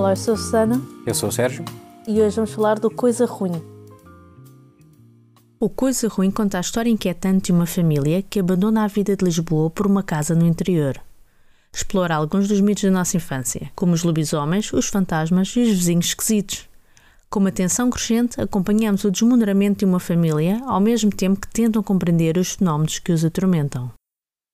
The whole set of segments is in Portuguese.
Olá, eu sou a Susana Eu sou o Sérgio. e hoje vamos falar do Coisa Ruim. O Coisa Ruim conta a história inquietante de uma família que abandona a vida de Lisboa por uma casa no interior. Explora alguns dos mitos da nossa infância, como os lobisomens, os fantasmas e os vizinhos esquisitos. Com uma tensão crescente, acompanhamos o desmoronamento de uma família, ao mesmo tempo que tentam compreender os fenómenos que os atormentam.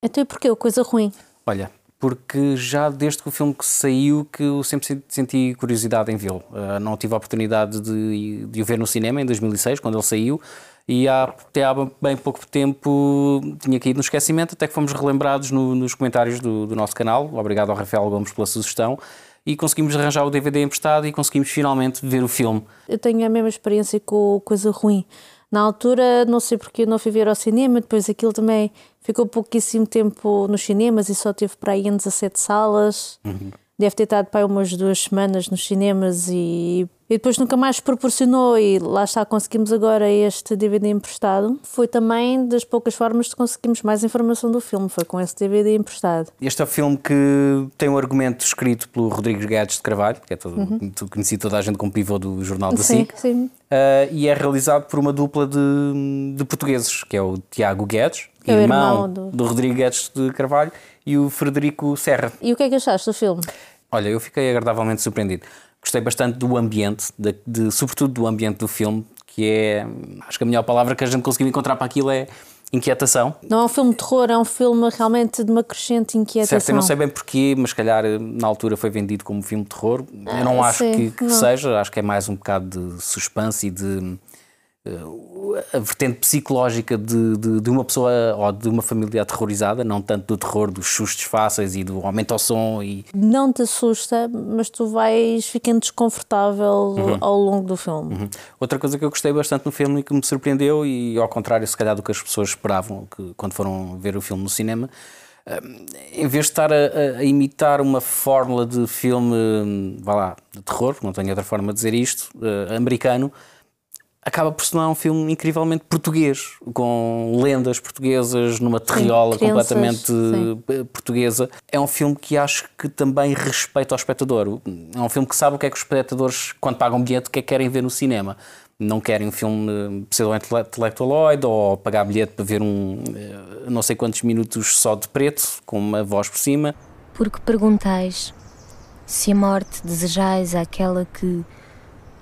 Então e porquê o Coisa Ruim? Olha, porque já desde que o filme que saiu que eu sempre sen- senti curiosidade em vê-lo. Ah, não tive a oportunidade de, de o ver no cinema em 2006, quando ele saiu, e há, até há bem pouco tempo tinha caído no esquecimento, até que fomos relembrados no- nos comentários do, do nosso canal. Obrigado ao Rafael Gomes pela sugestão. E conseguimos arranjar o DVD emprestado e conseguimos finalmente ver o filme. Eu tenho a mesma experiência com Coisa Ruim. Na altura, não sei porque eu não fui ver ao cinema, depois aquilo também ficou pouquíssimo tempo nos cinemas e só teve para aí em 17 salas. Deve ter estado para umas duas semanas nos cinemas e, e depois nunca mais proporcionou. E lá está, conseguimos agora este DVD emprestado. Foi também das poucas formas de conseguirmos mais informação do filme, foi com esse DVD emprestado. Este é o filme que tem um argumento escrito pelo Rodrigues Guedes de Carvalho, que é todo, muito conhecido toda a gente como pivô do Jornal da Sim, SIC. sim. Uh, e é realizado por uma dupla de, de portugueses, que é o Tiago Guedes, É irmão, irmão do- do... Rodrigo Guedes de Carvalho, e o Frederico Serra. E o que é que achaste do filme? Olha, eu fiquei agradavelmente surpreendido. Gostei bastante do ambiente, de, de- sobretudo do ambiente do filme, que é. Acho que a melhor palavra que a gente conseguiu encontrar para aquilo é inquietação. Não é um filme de terror, é um filme realmente de uma crescente inquietação. Certo, eu não sei bem porquê, mas se calhar na altura foi vendido como filme de terror. Eu não Ah, acho sim, que, que não. seja, acho que é mais um bocado de suspense e de. A vertente psicológica de, de, de uma pessoa ou de uma família aterrorizada, não tanto do terror, dos sustos fáceis e do aumento ao som e Não te assusta, mas tu vais ficando desconfortável ao longo do filme. Uhum. Outra coisa que eu gostei bastante no filme e que me surpreendeu, e ao contrário, se calhar, do que as pessoas esperavam que, quando foram ver o filme no cinema, hum, em vez de estar a, a- imitar uma fórmula de filme, hum, vá lá, de terror, não tenho outra forma de dizer isto, eh, americano, acaba por se tornar um filme incrivelmente português, com lendas portuguesas, numa terriola completamente sim. eh, portuguesa. É um filme que acho que também respeita ao espectador. É um filme que sabe o que é que os espectadores, quando pagam bilhete, o que é que querem ver no cinema. Não querem um filme pseudo-intelectualoide ou pagar bilhete para ver um eh, não sei quantos minutos só de preto, com uma voz por cima. Porque perguntais se a morte desejais àquela que,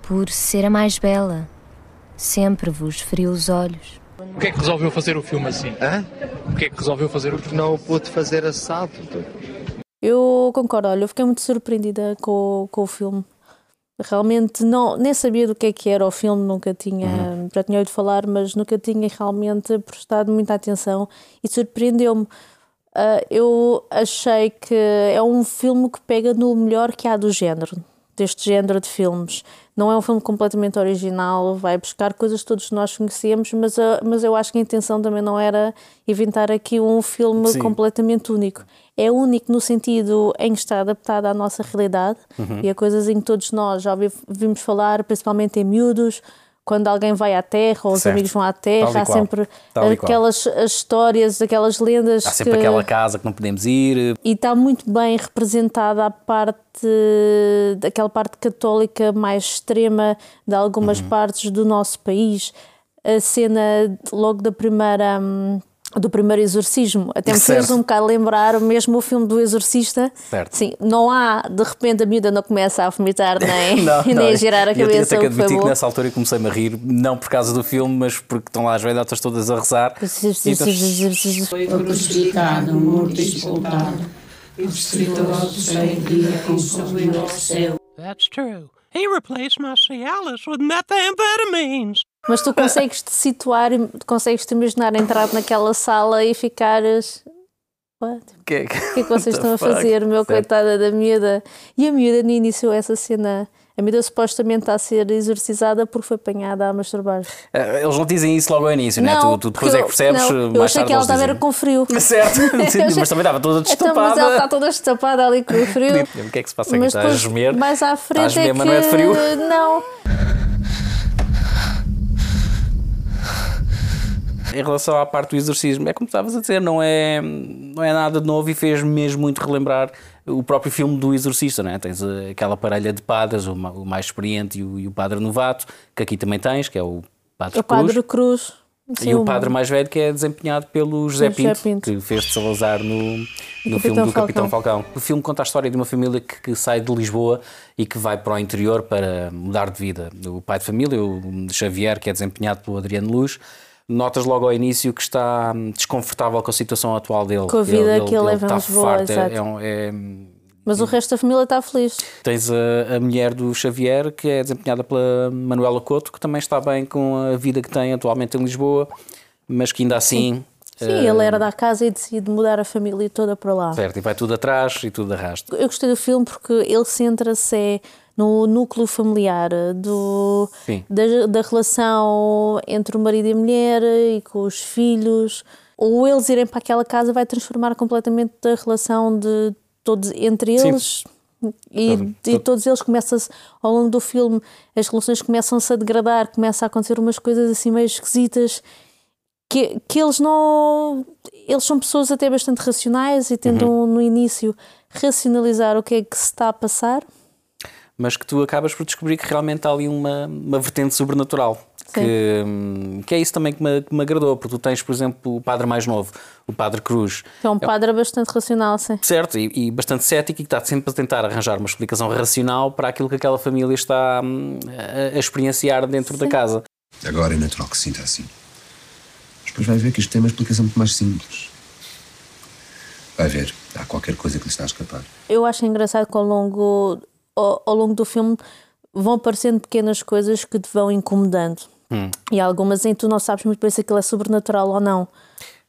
por ser a mais bela, sempre vos feriu os olhos. Porquê é que resolveu fazer o filme assim? Hã? Porquê é que resolveu fazer o filme? Não pude fazer assado. Eu concordo, olha, eu fiquei muito surpreendida com, com o filme. Realmente não, nem sabia do que é que era o filme, nunca tinha, já tinha ouvido falar, mas nunca tinha realmente prestado muita atenção e surpreendeu-me. Ah, eu achei que é um filme que pega no melhor que há do género, deste género de filmes. Não é um filme completamente original, vai buscar coisas que todos nós conhecemos, mas, ah, mas eu acho que a intenção também não era inventar aqui um filme Sim. completamente único. É único no sentido em que está adaptado à nossa realidade e a coisas em que todos nós já ouvi- ouvimos falar, principalmente em miúdos, quando alguém vai à Terra ou os Certo. amigos vão à Terra, há sempre aquelas as histórias, aquelas lendas Há sempre que... aquela casa que não podemos ir. E está muito bem representada a parte, daquela parte católica mais extrema de algumas Uhum. partes do nosso país. A cena logo da primeira. hum, do primeiro exorcismo, até me fez um bocado lembrar mesmo o filme do Exorcista. Certo. Sim, não há, de repente a miúda não começa a vomitar nem, Não, nem não. a girar a Eu tenho cabeça. até que o que nessa altura eu comecei-me a rir, não por causa do filme, mas porque estão lá as velhotas todas a rezar. Então, Foi crucificado, morto e sepultado. E o sacerdote sai dia com subiu ao céu. That's true. He replaced my Cialis with methamphetamines. Mas tu consegues te situar, consegues te imaginar entrar naquela sala e ficares. Que, O que é que vocês What the estão a fazer, meu Certo. coitada da miúda? E a miúda no início essa cena. A miúda supostamente está a ser exorcizada porque foi apanhada a masturbar. Eh, Eles não dizem isso logo ao início, né? Tu, tu depois porque é que percebes eu, não, mais eu achei tarde que ela estava era com frio. Certo, Eu sim, mas também estava toda Então, mas ela está destapada. toda destapada ali com o frio. O que é que se passa aqui? Mas Está a gemer? mais à frente gemer, é mas que... não é de frio? Não. Em relação à parte do exorcismo, é como estavas a dizer, não é, não é nada de novo e fez mesmo muito relembrar o próprio filme do Exorcista, é? Tens eh, aquela parelha de padres, o mais experiente e o, e o padre novato, que aqui também tens, que é o Padre o Cruz. Padre Cruz. Sim, e o padre mais velho que é desempenhado pelo José Pinto, José Pinto, que fez de Salazar no, no filme do Falcão. Capitão Falcão. O filme conta a história de uma família que, que, sai de Lisboa e que vai para o interior para mudar de vida. O pai de família, o Xavier, que é desempenhado pelo Adriano Luz, notas logo ao início que está desconfortável com a situação atual dele. Com a vida ele, que ele, ele leva em Lisboa, farto, é, é, é mas o resto da família está feliz. Tens a, a, mulher do Xavier, que é desempenhada pela Manuela Couto, que também está bem com a vida que tem atualmente em Lisboa, mas que ainda assim. Sim, uh, ele era da casa e decide mudar a família toda para lá. Certo, e vai tudo atrás e tudo arrasta. Eu gostei do filme porque ele centra-se no núcleo familiar, do, da, da relação entre o marido e a mulher e com os filhos. Ou eles irem para aquela casa vai transformar completamente a relação de todos entre eles. E, e, todos eles começam-se, ao longo do filme, as relações começam-se a degradar, começa a acontecer umas coisas assim meio esquisitas que, que eles não. Eles são pessoas até bastante racionais e tentam uhum. no início racionalizar o que é que se está a passar. Mas que tu acabas por descobrir que realmente há ali uma, uma vertente sobrenatural. Que, que, é isso também que me, que me, agradou, porque tu tens, por exemplo, o padre mais novo, o padre Cruz. Que é um padre é, bastante racional, sim. Certo, e, e, bastante cético e que está sempre a tentar arranjar uma explicação racional para aquilo que aquela família está hum, a, a experienciar dentro sim. da casa. Agora é natural que sinta assim. Mas depois vai ver que isto tem uma explicação muito mais simples. Vai ver, há qualquer coisa que lhe está a escapar. Eu acho engraçado que ao longo, ao, ao longo do filme vão aparecendo pequenas coisas que te vão incomodando. Hum. E algumas em tu não sabes muito bem se aquilo é sobrenatural ou não.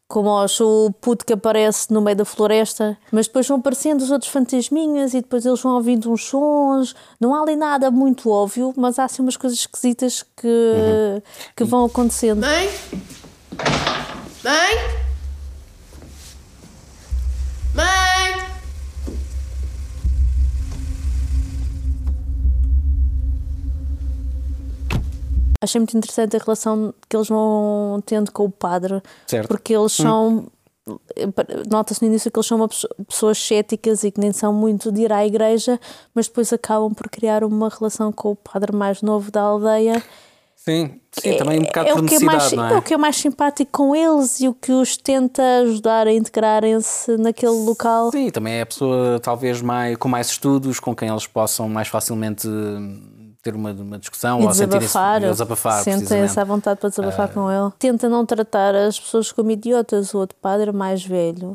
Como o puto que aparece no meio da floresta, mas depois vão aparecendo os outros fantasminhas e depois eles vão ouvindo uns sons. Não há ali nada muito óbvio, mas há assim umas coisas esquisitas que, uhum. que vão acontecendo. Mãe? Mãe? Achei muito interessante a relação que eles vão tendo com o padre, certo. porque eles hum. são. Hum. Nota-se no início que eles são uma pessoas céticas e que nem são muito de ir à igreja, mas depois acabam por criar uma relação com o padre mais novo da aldeia. Sim, sim é, também um bocado é por necessidade, mais, não é? é o que é mais simpático com eles e o que os tenta ajudar a integrarem-se naquele local. Sim, também é a pessoa talvez mais, com mais estudos, com quem eles possam mais facilmente ter uma, uma discussão e ou desabafar, sentir desabafar sentem-se à vontade para desabafar uh... com ele. Tenta não tratar as pessoas como idiotas. O outro padre mais velho,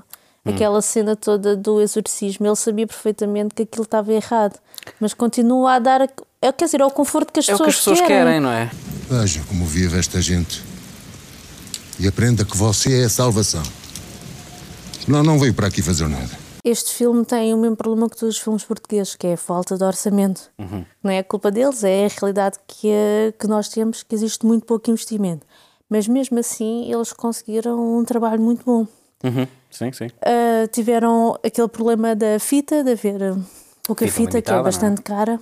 hum. aquela cena toda do exorcismo, ele sabia perfeitamente que aquilo estava errado, mas continua a dar. É, quer dizer, é o conforto que as, é pessoas, que as pessoas querem. querem, não é? Veja como vive esta gente e aprenda que você é a salvação. Não, não veio para aqui fazer nada. Este filme tem o mesmo problema que todos os filmes portugueses, que é a falta de orçamento. Uhum. Não é a culpa deles, é a realidade que, é, que nós temos, que existe muito pouco investimento. Mas mesmo assim, eles conseguiram um trabalho muito bom. Uhum. Sim, sim. Uh, tiveram aquele problema da fita, de haver pouca fita, fita que é, é bastante é? cara.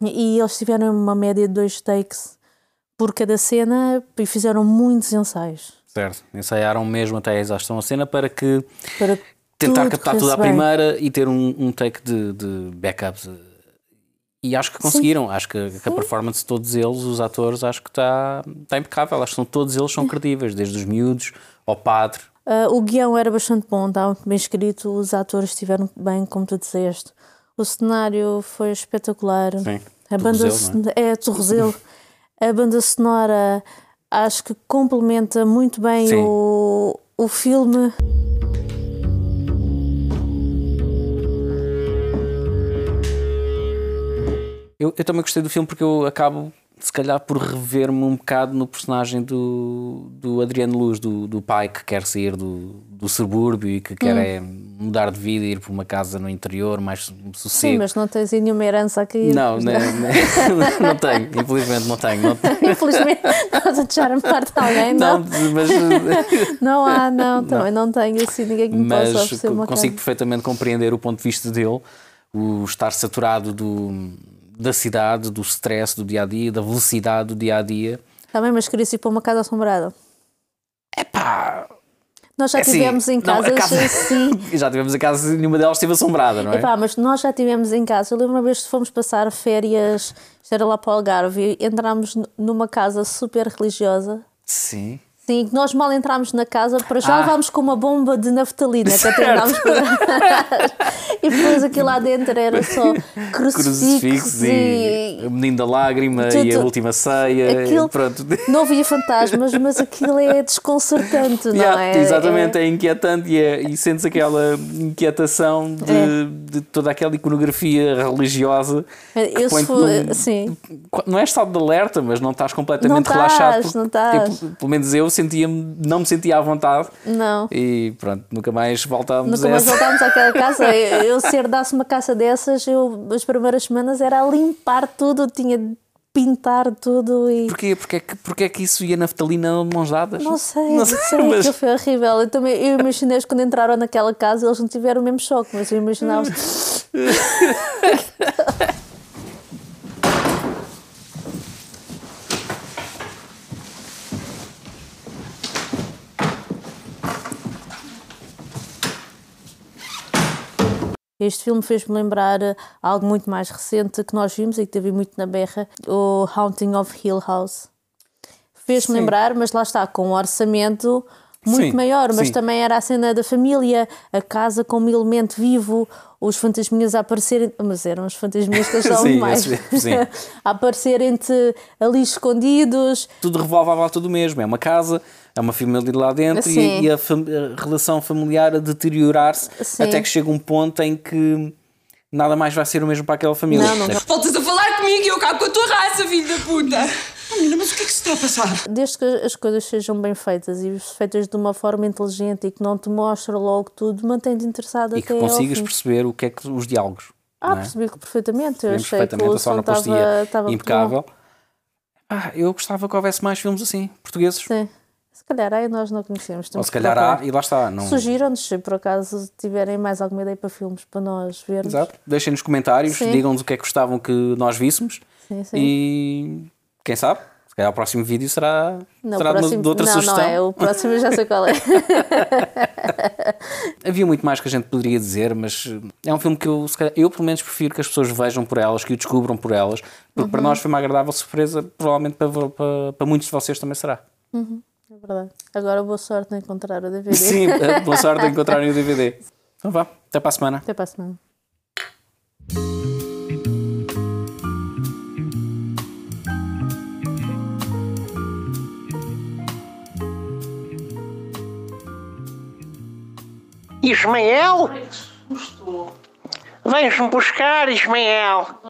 E eles tiveram uma média de dois takes por cada cena e fizeram muitos ensaios. Certo, ensaiaram mesmo até a exaustão a cena para que para tentar tudo captar tudo à primeira e ter um, um take de, de backups. E acho que conseguiram. Sim. Acho que, que, a performance de todos eles, os atores, acho que está tá impecável. Acho que são, todos eles são credíveis, desde os miúdos ao padre. Uh, o guião era bastante bom, estava bem escrito, os atores estiveram bem, como tu disseste. O cenário foi espetacular. Sim. A banda é? é Torreselo. a banda sonora acho que complementa muito bem o, o filme. Eu, eu também gostei do filme porque eu acabo, se calhar, por rever-me um bocado no personagem do, do Adriano Luz, do, do pai que quer sair do, do subúrbio e que quer hum. é mudar de vida e ir para uma casa no interior, mais sossego. Sim, mas não tens nenhuma herança a cair. Não, não, não, não tenho, infelizmente não tenho. Não tenho. Infelizmente estás a deixar a parte de alguém, não? Não, mas... não há, não, também não, não tenho assim ninguém que me mas possa oferecer uma consigo casa. perfeitamente compreender o ponto de vista dele, o estar saturado do da cidade, do stress do dia a dia, da velocidade do dia a dia. Também, mas queria ir para uma casa assombrada. Epá, Nós já é assim, tivemos em não, casa- assim. já tivemos em casa e nenhuma delas esteve assombrada, não é? Epá, mas nós já tivemos em casa. Eu lembro uma vez que fomos passar férias, isto era lá para o Algarve, e entrámos n- numa casa super religiosa. Sim. Sim, que nós mal entrámos na casa, para já Ah. levámos com uma bomba de naftalina que até andámos para E depois aquilo lá dentro era só crucifixos Crucifixos e o menino da lágrima Tudo- e a última ceia. Aquilo- pronto. Não havia fantasmas, mas aquilo é desconcertante, não Yeah, é? Exatamente, é, inquietante e, é, e sentes aquela inquietação de, É. de toda aquela iconografia religiosa. É, eu se for- num- sim. Não é estado de alerta, mas não estás completamente Não relaxado. estás, não estás. pelo menos eu sentia não me sentia à vontade. Não. E pronto, nunca mais voltámos Nunca mais voltámos àquela casa. Eu, eu se herdasse uma casa dessas, eu as primeiras semanas era a limpar tudo, tinha de pintar tudo e. Porquê? Porque é, que, porque é que isso ia naftalina de mãos dadas? Não sei, Não sei, sei, mas- aquilo foi horrível. Eu, também, eu imaginei quando entraram naquela casa, eles não tiveram o mesmo choque, mas eu imaginava. Este filme fez-me lembrar eh, algo muito mais recente que nós vimos e que teve muito na berra, o Haunting of Hill House. Fez-me lembrar, mas lá está, com um orçamento muito Sim, maior, mas sim. também era a cena da família, a casa como elemento vivo, os fantasminhas a aparecerem, mas eram os fantasminhas que são mais, a aparecerem-te ali escondidos. tudo revolve à volta do mesmo. É uma casa, é uma família lá dentro e, e a, fam- a relação familiar a deteriorar-se até que chega um ponto em que nada mais vai ser o mesmo para aquela família. Não, não. Voltas a falar comigo e eu cago com a tua raça, filho da puta! Menina, mas o que é que se está a passar? Desde que as coisas sejam bem feitas e feitas de uma forma inteligente e que não te mostra logo tudo, mantém-te interessado E até que ao consigas perceber o que é que os diálogos. Ah, é? percebi que perfeitamente. Eu achei que o perfeitamente a som sonoplastia estava, impecável. Ah, eu gostava que houvesse mais filmes assim, portugueses. Sim. Se calhar aí nós não conhecemos. Ou se calhar há, e lá está. Não... Sugiram-nos, se por acaso tiverem mais alguma ideia para filmes para nós vermos. Exato. Deixem nos comentários, digam-nos o que é que gostavam que nós víssemos. Sim, sim. E quem sabe, se calhar o próximo vídeo será, Não, será próximo- de outra não, sugestão. Não, é o próximo eu já sei qual é. Havia muito mais que a gente poderia dizer, mas eh, é um filme que eu, se calhar, eu pelo menos prefiro que as pessoas vejam por elas, que o descubram por elas, porque Uhum. para nós foi uma agradável surpresa, provavelmente para, para, para muitos de vocês também será. É verdade. Agora boa sorte em encontrar o DVD. Sim, eh, boa sorte a encontrarem o DVD. Então vá, até para a semana. Até para a semana. Ismael? Vens-me buscar, Ismael.